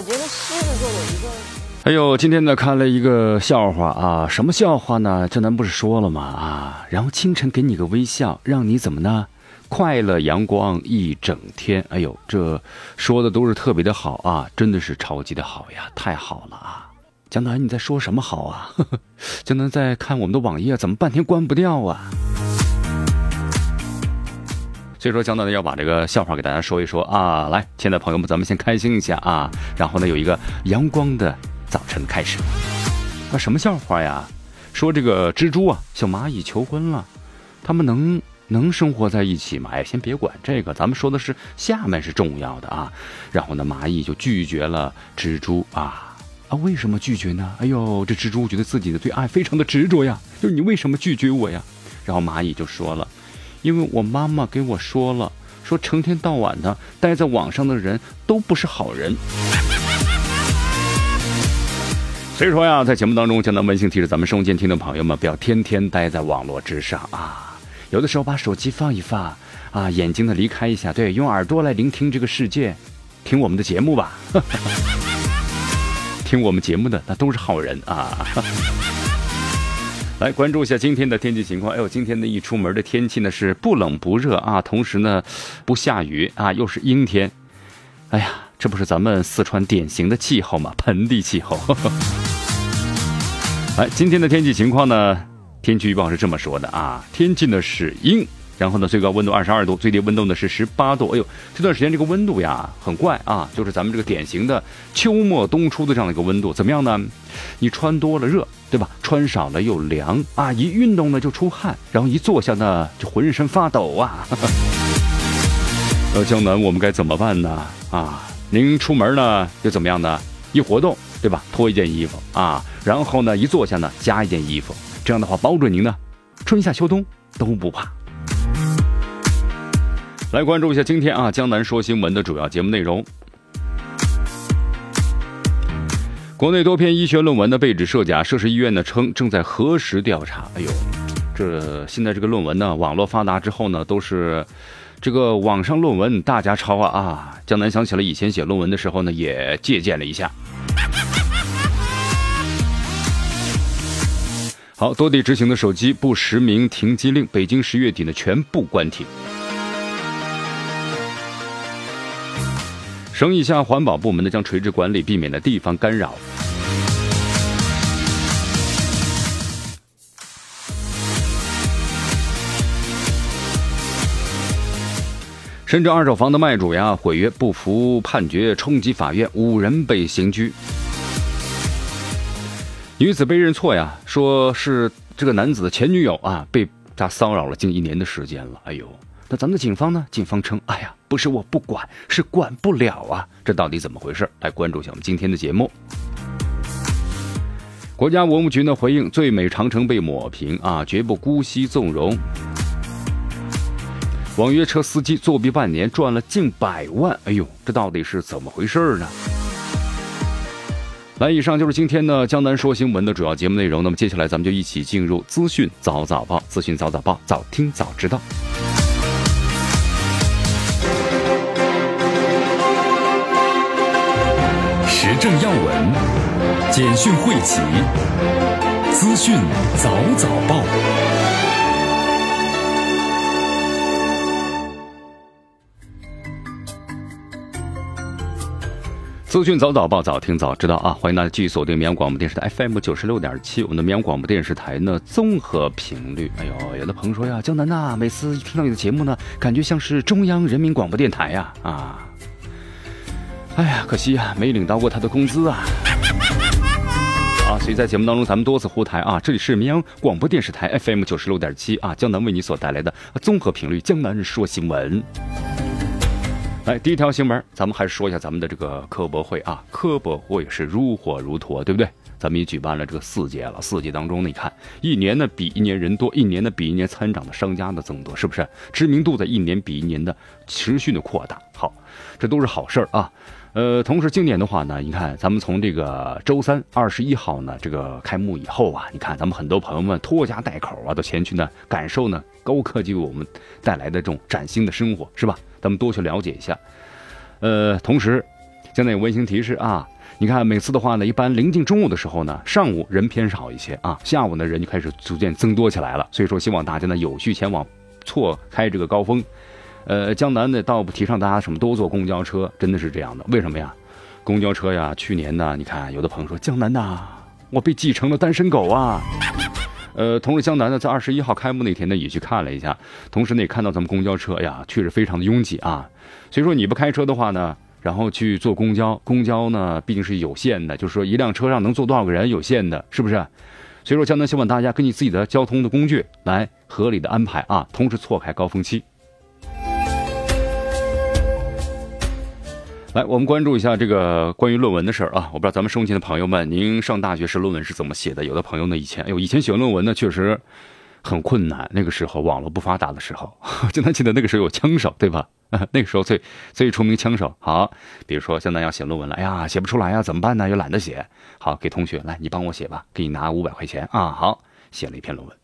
我觉得狮子座有一个，哎呦，今天呢看了一个笑话啊，什么笑话呢？这咱不是说了吗？啊，然后清晨给你个微笑，让你怎么呢？快乐阳光一整天。哎呦，这说的都是特别的好啊，真的是超级的好呀，太好了啊！江南你在说什么好啊？江南在看我们的网页，怎么半天关不掉啊？所以说，江南要把这个笑话给大家说一说啊！来，亲爱的朋友们，咱们先开心一下啊！然后呢，有一个阳光的早晨开始。那什么笑话呀？说这个蜘蛛啊，向蚂蚁求婚了，他们能能生活在一起吗？哎，先别管这个，咱们说的是下面是重要的啊。然后呢，蚂蚁就拒绝了蜘蛛啊啊！为什么拒绝呢？哎呦，这蜘蛛觉得自己的对爱非常的执着呀，就是你为什么拒绝我呀？然后蚂蚁就说了。因为我妈妈给我说了，说成天到晚的待在网上的人都不是好人。所以说呀，在节目当中，江南温馨提示咱们收音机听的朋友们，不要天天待在网络之上啊！有的时候把手机放一放啊，眼睛呢离开一下，对，用耳朵来聆听这个世界，听我们的节目吧。听我们节目的那都是好人啊。来关注一下今天的天气情况。哎呦，今天呢一出门的天气呢是不冷不热啊，同时呢不下雨啊，又是阴天。哎呀，这不是咱们四川典型的气候吗？盆地气候。来，今天的天气情况呢，天气预报是这么说的啊，天气呢是阴。然后呢，最高温度二十二度，最低温度呢是十八度。哎呦，这段时间这个温度呀很怪啊，就是咱们这个典型的秋末冬初的这样的一个温度，怎么样呢？你穿多了热，对吧？穿少了又凉啊！一运动呢就出汗，然后一坐下呢就浑身发抖啊！呃，江南，我们该怎么办呢？啊，您出门呢又怎么样呢？一活动，对吧？脱一件衣服啊，然后呢一坐下呢加一件衣服，这样的话保准您呢春夏秋冬都不怕。来关注一下今天啊，江南说新闻的主要节目内容。国内多篇医学论文的被指涉假，涉事医院呢称正在核实调查。哎呦，这现在这个论文呢，网络发达之后呢，都是这个网上论文大家抄啊啊！江南想起了以前写论文的时候呢，也借鉴了一下。好，多地执行的手机不实名停机令，北京十月底呢全部关停。省以下环保部门呢将垂直管理，避免的地方干扰。深圳二手房的卖主呀毁约不服判决，冲击法院，五人被刑拘。女子被认错呀，说是这个男子的前女友啊，被他骚扰了近一年的时间了。哎呦！那咱们的警方呢？警方称：“哎呀，不是我不管，是管不了啊！这到底怎么回事？来关注一下我们今天的节目。国家文物局呢回应：最美长城被抹平啊，绝不姑息纵容。网约车司机作弊半年赚了近百万，哎呦，这到底是怎么回事呢？来，以上就是今天的江南说新闻的主要节目内容。那么接下来咱们就一起进入资讯早早报，资讯早早报，早听早知道。时政要闻，简讯汇集，资讯早早报，资讯早早报，早听早知道啊！欢迎大家继续锁定绵阳广播电视台 FM 九十六点七，我们的绵阳广播电视台呢综合频率。哎呦，有的朋友说呀，江南呐，每次一听到你的节目呢，感觉像是中央人民广播电台呀啊！哎呀，可惜呀，没领到过他的工资啊！啊，所以在节目当中，咱们多次呼台啊，这里是绵阳广播电视台 FM 九十六点七啊，江南为你所带来的综合频率，江南说新闻。来，第一条新闻，咱们还是说一下咱们的这个科博会啊，科博会是如火如荼，对不对？咱们也举办了这个四届了，四届当中，你看一年呢比一年人多，一年呢比一年参展的商家呢增多，是不是？知名度在一年比一年的持续的扩大，好，这都是好事儿啊。呃，同时今年的话呢，你看咱们从这个周三二十一号呢这个开幕以后啊，你看咱们很多朋友们拖家带口啊，都前去呢感受呢高科技为我们带来的这种崭新的生活，是吧？咱们多去了解一下。呃，同时现在有温馨提示啊。你看，每次的话呢，一般临近中午的时候呢，上午人偏少一些啊，下午呢人就开始逐渐增多起来了。所以说，希望大家呢有序前往，错开这个高峰。呃，江南呢倒不提倡大家什么都坐公交车，真的是这样的。为什么呀？公交车呀，去年呢，你看有的朋友说江南呐，我被挤成了单身狗啊。呃，同时江南呢在二十一号开幕那天呢也去看了一下，同时呢也看到咱们公交车呀确实非常的拥挤啊。所以说你不开车的话呢？然后去坐公交，公交呢毕竟是有限的，就是说一辆车上能坐多少个人有限的，是不是？所以说，江南希望大家根据自己的交通的工具来合理的安排啊，同时错开高峰期。来，我们关注一下这个关于论文的事儿啊，我不知道咱们收听的朋友们，您上大学时论文是怎么写的？有的朋友呢，以前哎呦，以前写论文呢，确实很困难。那个时候网络不发达的时候，就能记得那个时候有枪手，对吧？那个时候最最出名枪手，好，比如说现在要写论文了，哎呀，写不出来呀，怎么办呢？又懒得写，好，给同学来，你帮我写吧，给你拿五百块钱啊，好，写了一篇论文。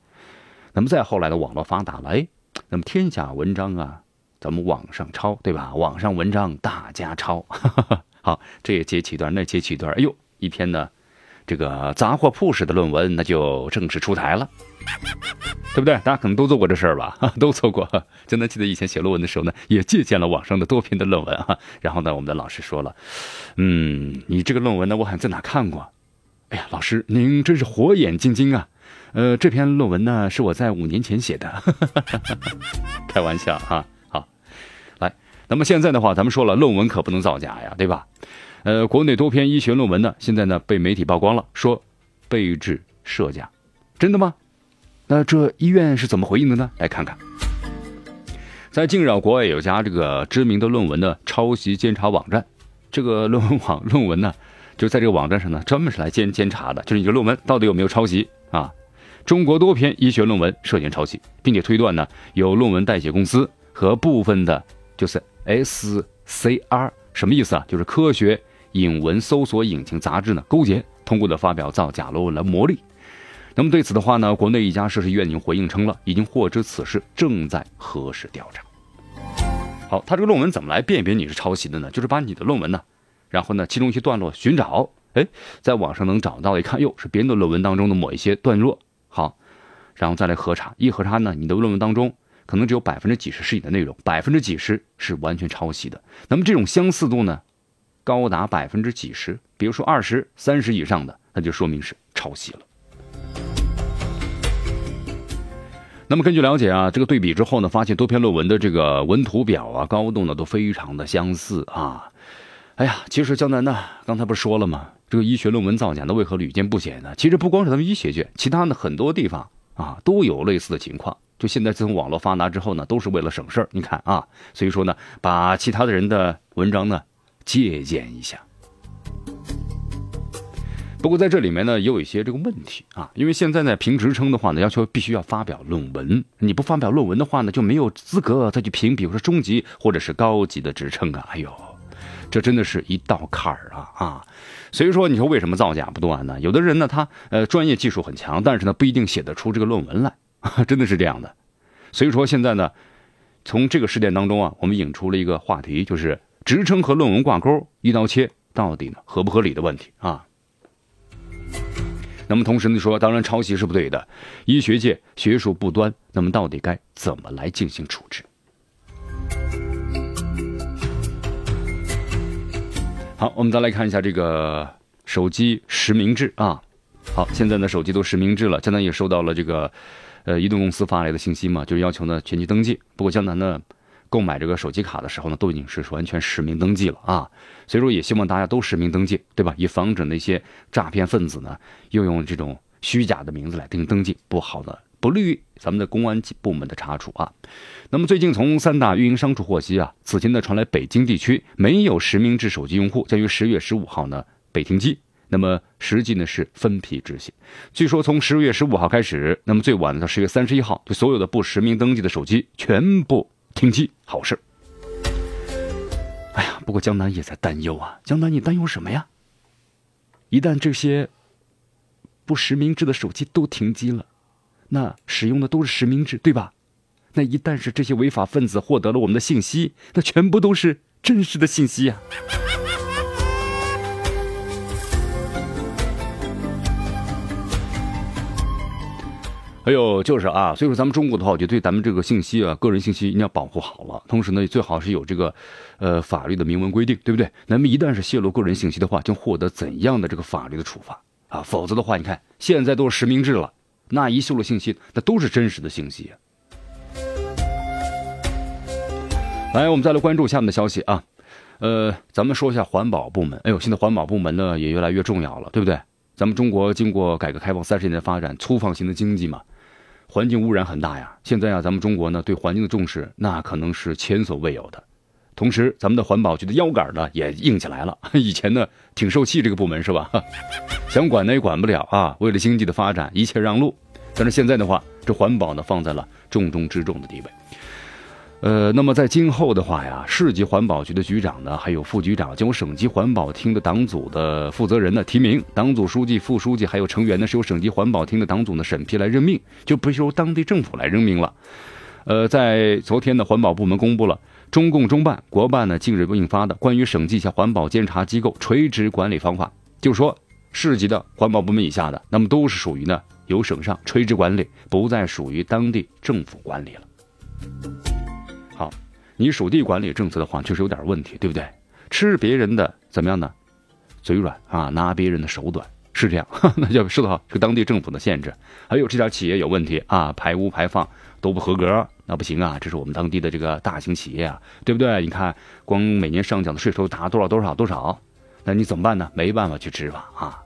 那么再后来的网络发达了，哎，那么天下文章啊，咱们网上抄，对吧？网上文章大家抄，好，这也接起一段，那接起一段，哎呦，一篇呢，这个杂货铺式的论文，那就正式出台了。对不对？大家可能都做过这事儿吧？都做过。真的记得以前写论文的时候呢，也借鉴了网上的多篇的论文啊。然后呢，我们的老师说了：“嗯，你这个论文呢，我好像在哪看过。”哎呀，老师您真是火眼金睛啊！呃，这篇论文呢是我在五年前写的，开玩笑啊。那么现在的话，咱们说了，论文可不能造假呀，对吧？呃，国内多篇医学论文呢，现在呢被媒体曝光了，说被制设假，真的吗？那这医院是怎么回应的呢？来看看，在近日，国外有家这个知名的论文的抄袭监察网站，这个论文网论文呢，就在这个网站上呢，专门是来监监察的，就是你这论文到底有没有抄袭啊？中国多篇医学论文涉嫌抄袭，并且推断呢，有论文代写公司和部分的，就是 SCR 什么意思啊？就是科学引文搜索引擎杂志呢勾结，通过的发表造假论文来牟利。那么对此的话呢，国内一家涉事院已经回应称了，已经获知此事，正在核实调查。好，他这个论文怎么来辨别你是抄袭的呢？就是把你的论文呢，然后呢，其中一些段落寻找，哎，在网上能找到，一看，哟，是别人的论文当中的某一些段落。好，然后再来核查，一核查呢，你的论文当中可能只有百分之几十是你的内容，百分之几十是完全抄袭的。那么这种相似度呢，高达百分之几十，比如说二十三十以上的，那就说明是抄袭了。那么根据了解啊，这个对比之后呢，发现多篇论文的这个文图表啊、高度呢都非常的相似啊。哎呀，其实江南呢，刚才不是说了吗？这个医学论文造假呢，为何屡见不鲜呢？其实不光是咱们医学界，其他的很多地方啊都有类似的情况。就现在自从网络发达之后呢，都是为了省事儿。你看啊，所以说呢，把其他的人的文章呢借鉴一下。不过在这里面呢，也有一些这个问题啊，因为现在呢评职称的话呢，要求必须要发表论文，你不发表论文的话呢，就没有资格再去评，比如说中级或者是高级的职称啊。哎呦，这真的是一道坎儿啊啊！所以说，你说为什么造假不断呢？有的人呢，他呃专业技术很强，但是呢不一定写得出这个论文来，真的是这样的。所以说现在呢，从这个事件当中啊，我们引出了一个话题，就是职称和论文挂钩，一刀切，到底呢合不合理的问题啊。那么同时呢说，当然抄袭是不对的，医学界学术不端，那么到底该怎么来进行处置？好，我们再来看一下这个手机实名制啊。好，现在呢手机都实名制了，江南也收到了这个呃移动公司发来的信息嘛，就是要求呢全机登记。不过江南呢。购买这个手机卡的时候呢，都已经是完全实名登记了啊，所以说也希望大家都实名登记，对吧？以防止那些诈骗分子呢，又用这种虚假的名字来进行登记，不好的不利于咱们的公安部门的查处啊。那么最近从三大运营商处获悉啊，此前呢传来北京地区没有实名制手机用户将于十月十五号呢被停机。那么实际呢是分批执行。据说从十月十五号开始，那么最晚到十月三十一号，对所有的不实名登记的手机全部停机。好事。哎呀，不过江南也在担忧啊。江南，你担忧什么呀？一旦这些不实名制的手机都停机了，那使用的都是实名制，对吧？那一旦是这些违法分子获得了我们的信息，那全部都是真实的信息呀。哎呦就是啊，所以说咱们中国的话，我觉得对咱们这个信息啊，个人信息一定要保护好了。同时呢，最好是有这个，呃，法律的明文规定，对不对？那么一旦是泄露个人信息的话，将获得怎样的这个法律的处罚啊？否则的话，你看现在都是实名制了，那一泄露信息，那都是真实的信息。来，我们再来关注下面的消息啊，呃，咱们说一下环保部门。哎呦，现在环保部门呢也越来越重要了，对不对？咱们中国经过改革开放三十年的发展，粗放型的经济嘛。环境污染很大呀！现在啊，咱们中国呢对环境的重视，那可能是前所未有的。同时，咱们的环保局的腰杆呢也硬起来了。以前呢挺受气这个部门是吧？想管呢也管不了啊。为了经济的发展，一切让路。但是现在的话，这环保呢放在了重中之重的地位。呃，那么在今后的话呀，市级环保局的局长呢，还有副局长，将由省级环保厅的党组的负责人呢提名，党组书记、副书记还有成员呢是由省级环保厅的党组呢审批来任命，就不是由当地政府来任命了。呃，在昨天呢，环保部门公布了中共中办、国办呢近日印发的关于省级以下环保监察机构垂直管理方法，就说市级的环保部门以下的，那么都是属于呢由省上垂直管理，不再属于当地政府管理了。你属地管理政策的话，确实有点问题，对不对？吃别人的怎么样呢？嘴软啊，拿别人的手短，是这样，那就受到这个当地政府的限制。还有这家企业有问题啊，排污排放都不合格，那不行啊，这是我们当地的这个大型企业啊，对不对？你看，光每年上缴的税收达多少多少多少，那你怎么办呢？没办法去执法啊。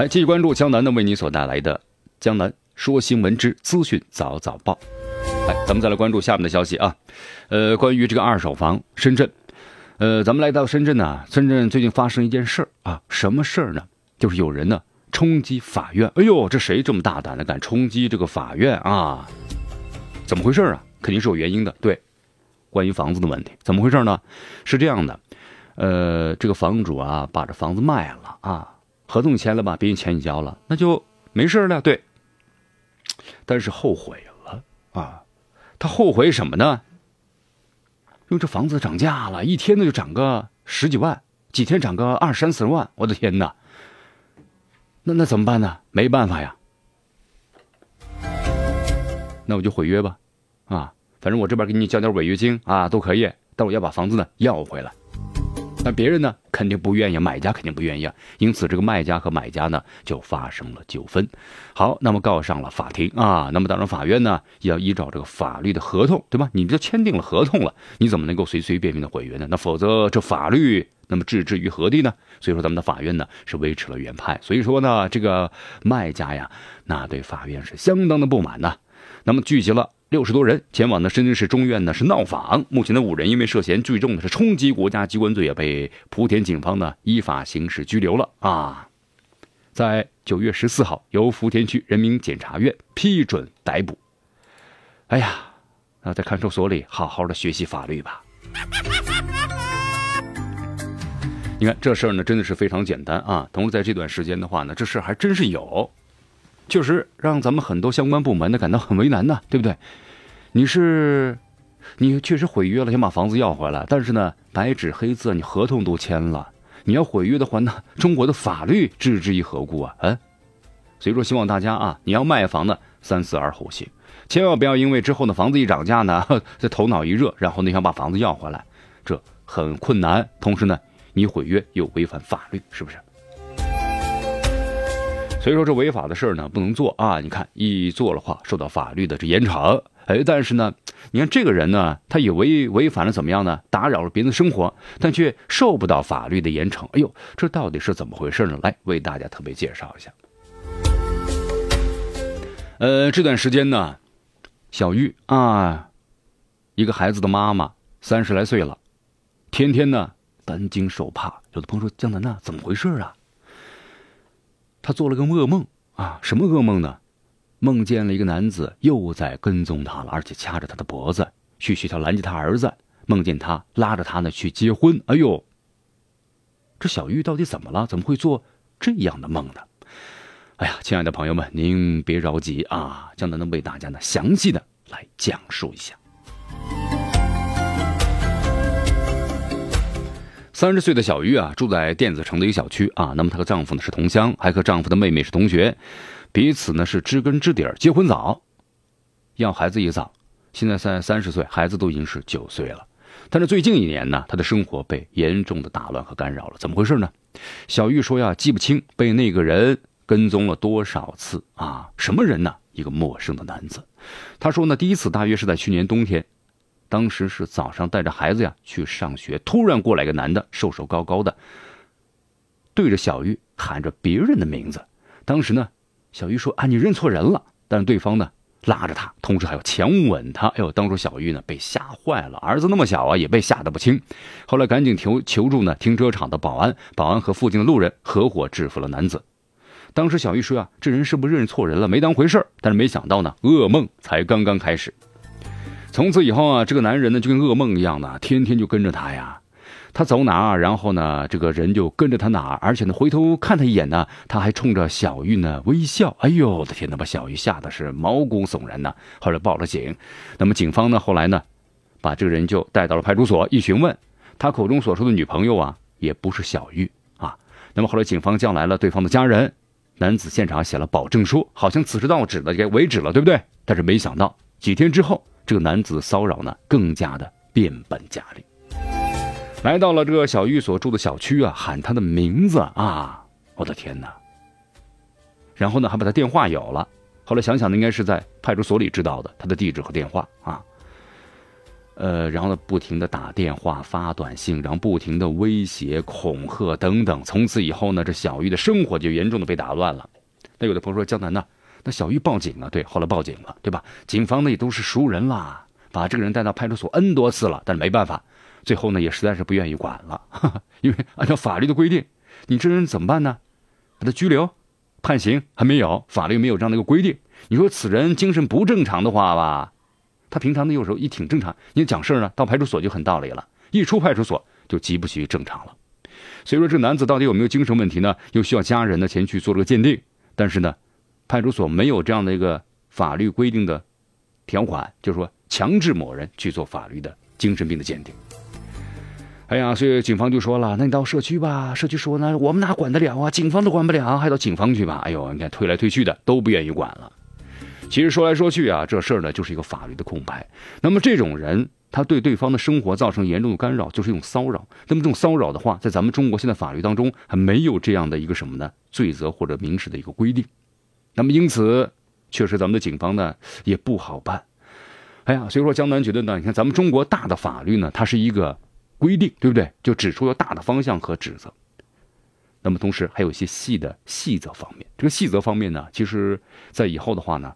来继续关注江南的为你所带来的《江南说新闻之资讯早早报》。来，咱们再来关注下面的消息啊。呃，关于这个二手房，深圳，呃，咱们来到深圳呢，深圳最近发生一件事儿啊，什么事儿呢？就是有人呢冲击法院。哎呦，这谁这么大胆的敢冲击这个法院啊？怎么回事啊？肯定是有原因的。对，关于房子的问题，怎么回事呢？是这样的，呃，这个房主啊，把这房子卖了啊。合同签了吧，别人钱你交了，那就没事了。对，但是后悔了啊！他后悔什么呢？因为这房子涨价了，一天呢就涨个十几万，几天涨个二三十万，我的天哪！那那怎么办呢？没办法呀，那我就毁约吧，啊，反正我这边给你交点违约金啊，都可以，但我要把房子呢要回来。那别人呢，肯定不愿意，买家肯定不愿意啊。因此，这个卖家和买家呢就发生了纠纷。好，那么告上了法庭啊。那么当然，法院呢要依照这个法律的合同，对吧？你这签订了合同了，你怎么能够随随便便的毁约呢？那否则这法律那么置之于何地呢？所以说，咱们的法院呢是维持了原判。所以说呢，这个卖家呀，那对法院是相当的不满呐。那么聚集了。六十多人前往呢深圳市中院呢是闹访，目前的五人因为涉嫌聚众呢是冲击国家机关罪，也被莆田警方呢依法刑事拘留了啊。在九月十四号，由莆田区人民检察院批准逮捕。哎呀，那在看守所里好好的学习法律吧。你看这事儿呢真的是非常简单啊。同时在这段时间的话呢，这事儿还真是有。确实让咱们很多相关部门呢感到很为难呢，对不对？你是，你确实毁约了，想把房子要回来，但是呢，白纸黑字，你合同都签了，你要毁约的话，那中国的法律置之于何故啊？嗯，所以说希望大家啊，你要卖房呢，三思而后行，千万不要因为之后呢房子一涨价呢，这头脑一热，然后你想把房子要回来，这很困难。同时呢，你毁约又违反法律，是不是？所以说这违法的事儿呢不能做啊！你看一做的话受到法律的这严惩，哎，但是呢，你看这个人呢，他也违违反了怎么样呢？打扰了别人的生活，但却受不到法律的严惩。哎呦，这到底是怎么回事呢？来为大家特别介绍一下。呃，这段时间呢，小玉啊，一个孩子的妈妈，三十来岁了，天天呢担惊受怕。有的朋友说：“江南呐，怎么回事啊？”他做了个噩梦啊，什么噩梦呢？梦见了一个男子又在跟踪他了，而且掐着他的脖子，去学校拦截他儿子。梦见他拉着他呢去结婚。哎呦，这小玉到底怎么了？怎么会做这样的梦呢？哎呀，亲爱的朋友们，您别着急啊，江南能为大家呢详细的来讲述一下。三十岁的小玉啊，住在电子城的一个小区啊。那么她和丈夫呢是同乡，还和丈夫的妹妹是同学，彼此呢是知根知底儿。结婚早，要孩子也早，现在三三十岁，孩子都已经是九岁了。但是最近一年呢，她的生活被严重的打乱和干扰了。怎么回事呢？小玉说呀，记不清被那个人跟踪了多少次啊？什么人呢？一个陌生的男子。她说呢，第一次大约是在去年冬天。当时是早上带着孩子呀去上学，突然过来一个男的，瘦瘦高高的，对着小玉喊着别人的名字。当时呢，小玉说：“啊，你认错人了。”但是对方呢拉着他，同时还要强吻他。哎呦，当初小玉呢被吓坏了，儿子那么小啊，也被吓得不轻。后来赶紧求求助呢停车场的保安，保安和附近的路人合伙制服了男子。当时小玉说：“啊，这人是不是认错人了？没当回事但是没想到呢，噩梦才刚刚开始。从此以后啊，这个男人呢就跟噩梦一样的，天天就跟着他呀。他走哪儿，然后呢，这个人就跟着他哪儿，而且呢，回头看他一眼呢，他还冲着小玉呢微笑。哎呦，我的天哪，把小玉吓得是毛骨悚然呐。后来报了警，那么警方呢，后来呢，把这个人就带到了派出所。一询问，他口中所说的女朋友啊，也不是小玉啊。那么后来警方叫来了对方的家人，男子现场写了保证书，好像此事到此的该为止了，对不对？但是没想到几天之后。这个男子骚扰呢，更加的变本加厉。来到了这个小玉所住的小区啊，喊他的名字啊，我的天哪！然后呢，还把他电话有了。后来想想呢，应该是在派出所里知道的他的地址和电话啊。呃，然后呢，不停的打电话、发短信，然后不停的威胁、恐吓等等。从此以后呢，这小玉的生活就严重的被打乱了。那有的朋友说：“江南呢？”那小玉报警了，对，后来报警了，对吧？警方呢也都是熟人啦，把这个人带到派出所 N 多次了，但是没办法，最后呢也实在是不愿意管了，因为按照法律的规定，你这人怎么办呢？把他拘留、判刑还没有，法律没有这样的一个规定。你说此人精神不正常的话吧，他平常呢有时候也挺正常，你讲事儿呢到派出所就很道理了，一出派出所就极不于正常了。所以说这男子到底有没有精神问题呢？又需要家人呢前去做这个鉴定，但是呢。派出所没有这样的一个法律规定的条款，就是说强制某人去做法律的精神病的鉴定。哎呀，所以警方就说了：“那你到社区吧。”社区说：“呢，我们哪管得了啊？警方都管不了，还到警方去吧？”哎呦，你看推来推去的都不愿意管了。其实说来说去啊，这事儿呢就是一个法律的空白。那么这种人，他对对方的生活造成严重的干扰，就是一种骚扰。那么这种骚扰的话，在咱们中国现在法律当中还没有这样的一个什么呢？罪责或者民事的一个规定。那么因此，确实咱们的警方呢也不好办。哎呀，所以说江南觉得呢，你看咱们中国大的法律呢，它是一个规定，对不对？就指出了大的方向和指责。那么同时还有一些细的细则方面。这个细则方面呢，其实在以后的话呢，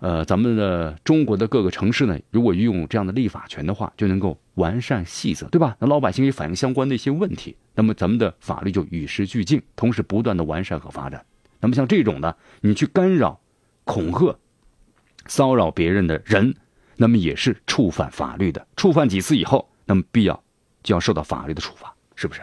呃，咱们的中国的各个城市呢，如果运用这样的立法权的话，就能够完善细则，对吧？那老百姓也反映相关的一些问题，那么咱们的法律就与时俱进，同时不断的完善和发展。那么像这种的，你去干扰、恐吓、骚扰别人的人，那么也是触犯法律的。触犯几次以后，那么必要就要受到法律的处罚，是不是？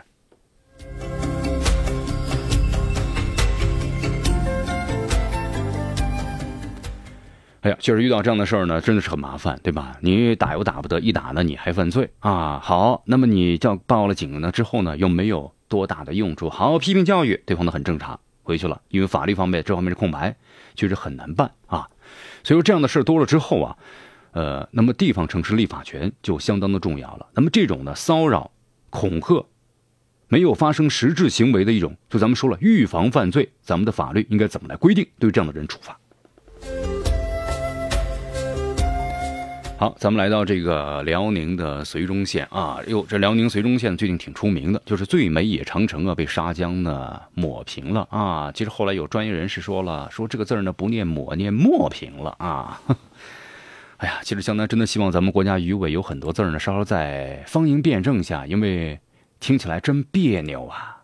哎呀，确实遇到这样的事儿呢，真的是很麻烦，对吧？你打又打不得，一打呢你还犯罪啊！好，那么你叫报了警呢之后呢，又没有多大的用处。好，批评教育，对方呢很正常。回去了，因为法律方面这方面是空白，确实很难办啊。所以说这样的事多了之后啊，呃，那么地方城市立法权就相当的重要了。那么这种呢骚扰、恐吓，没有发生实质行为的一种，就咱们说了预防犯罪，咱们的法律应该怎么来规定对这样的人处罚？好，咱们来到这个辽宁的绥中县啊，哟，这辽宁绥中县最近挺出名的，就是最美野长城啊被沙江呢抹平了啊。其实后来有专业人士说了，说这个字呢不念抹，念抹平了啊。哎呀，其实江南真的希望咱们国家语委有很多字呢稍稍在方言辩证下，因为听起来真别扭啊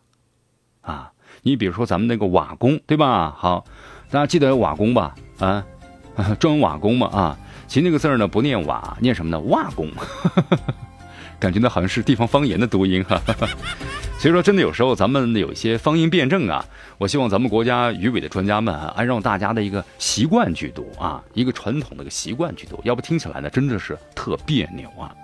啊。你比如说咱们那个瓦工，对吧？好，大家记得瓦工吧？啊，砖瓦工嘛啊。其实那个字儿呢不念瓦，念什么呢？瓦工，感觉呢好像是地方方言的读音哈。所以说，真的有时候咱们有一些方言辩证啊，我希望咱们国家语委的专家们按照大家的一个习惯去读啊，一个传统的一个习惯去读，要不听起来呢真的是特别扭啊。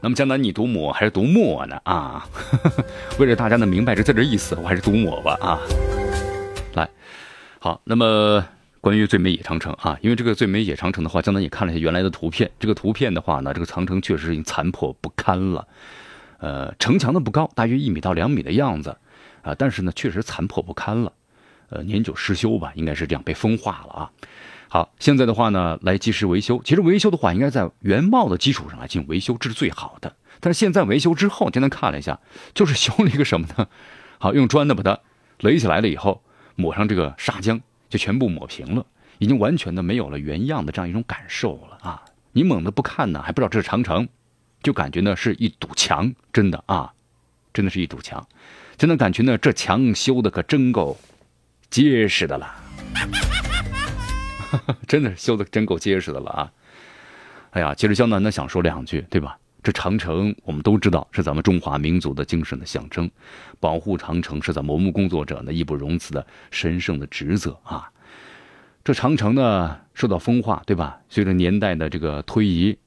那么江南，你读抹还是读墨呢？啊，为了大家能明白这字的意思，我还是读抹吧啊。来，好，那么。关于最美野长城啊，因为这个最美野长城的话，江南也看了一下原来的图片。这个图片的话呢，这个长城确实已经残破不堪了。呃，城墙呢不高，大约一米到两米的样子啊，但是呢确实残破不堪了。呃，年久失修吧，应该是这样被风化了啊。好，现在的话呢，来及时维修。其实维修的话，应该在原貌的基础上来进行维修，这是最好的。但是现在维修之后，江南看了一下，就是修了一个什么呢？好，用砖呢把它垒起来了以后，抹上这个砂浆。就全部抹平了，已经完全的没有了原样的这样一种感受了啊！你猛的不看呢，还不知道这是长城，就感觉呢是一堵墙，真的啊，真的是一堵墙，真的感觉呢这墙修的可真够结实的了，真的修的真够结实的了啊！哎呀，其实江南呢想说两句，对吧？这长城我们都知道是咱们中华民族的精神的象征，保护长城是咱们文物工作者呢义不容辞的神圣的职责啊。这长城呢受到风化，对吧？随着年代的这个推移，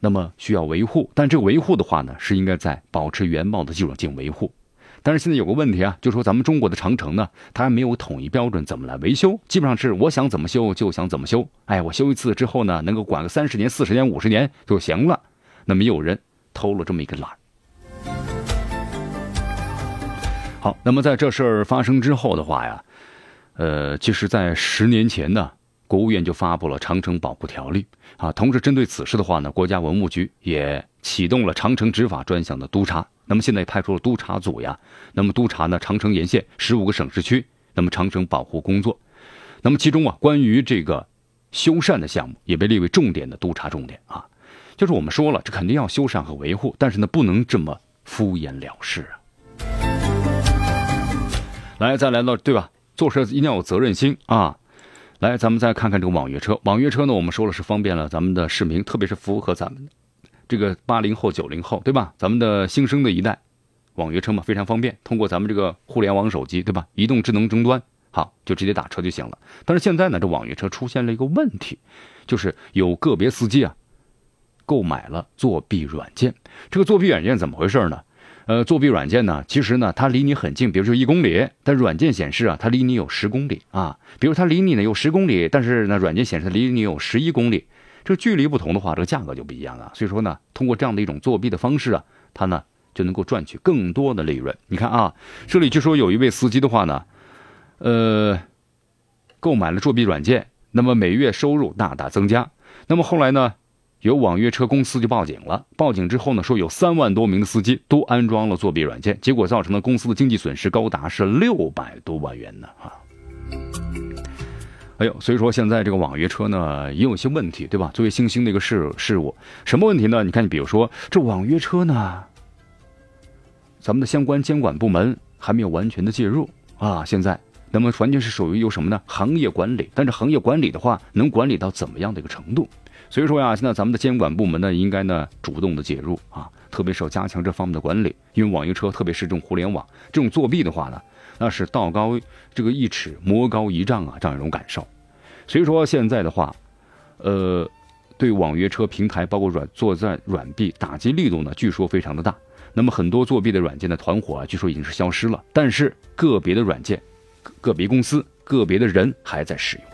那么需要维护，但这个维护的话呢是应该在保持原貌的基础上进行维护。但是现在有个问题啊，就说咱们中国的长城呢，它还没有统一标准，怎么来维修？基本上是我想怎么修就想怎么修。哎，我修一次之后呢，能够管个三十年、四十年、五十年就行了。那么有人偷了这么一个懒。好，那么在这事儿发生之后的话呀，呃，其实，在十年前呢，国务院就发布了《长城保护条例》啊。同时，针对此事的话呢，国家文物局也启动了长城执法专项的督查。那么现在派出了督查组呀，那么督查呢长城沿线十五个省市区，那么长城保护工作，那么其中啊关于这个修缮的项目也被列为重点的督查重点啊，就是我们说了，这肯定要修缮和维护，但是呢不能这么敷衍了事啊。来，再来到对吧？做事一定要有责任心啊！来，咱们再看看这个网约车，网约车呢我们说了是方便了咱们的市民，特别是符合咱们。这个八零后、九零后，对吧？咱们的新生的一代，网约车嘛，非常方便，通过咱们这个互联网手机，对吧？移动智能终端，好，就直接打车就行了。但是现在呢，这网约车出现了一个问题，就是有个别司机啊，购买了作弊软件。这个作弊软件怎么回事呢？呃，作弊软件呢，其实呢，它离你很近，比如说一公里，但软件显示啊，它离你有十公里啊。比如它离你呢有十公里，但是呢，软件显示离你有十一公里。这个距离不同的话，这个价格就不一样了。所以说呢，通过这样的一种作弊的方式啊，他呢就能够赚取更多的利润。你看啊，这里据说有一位司机的话呢，呃，购买了作弊软件，那么每月收入大大增加。那么后来呢，有网约车公司就报警了。报警之后呢，说有三万多名的司机都安装了作弊软件，结果造成了公司的经济损失高达是六百多万元呢啊。哎呦，所以说现在这个网约车呢也有些问题，对吧？作为新兴的一个事事物，什么问题呢？你看，你比如说这网约车呢，咱们的相关监管部门还没有完全的介入啊。现在，那么完全是属于有什么呢？行业管理，但是行业管理的话，能管理到怎么样的一个程度？所以说呀，现在咱们的监管部门呢，应该呢主动的介入啊，特别是要加强这方面的管理，因为网约车，特别是这种互联网这种作弊的话呢。那是道高这个一尺，魔高一丈啊，这样一种感受。所以说现在的话，呃，对网约车平台包括软作战软币打击力度呢，据说非常的大。那么很多作弊的软件的团伙啊，据说已经是消失了，但是个别的软件、个别公司、个别的人还在使用。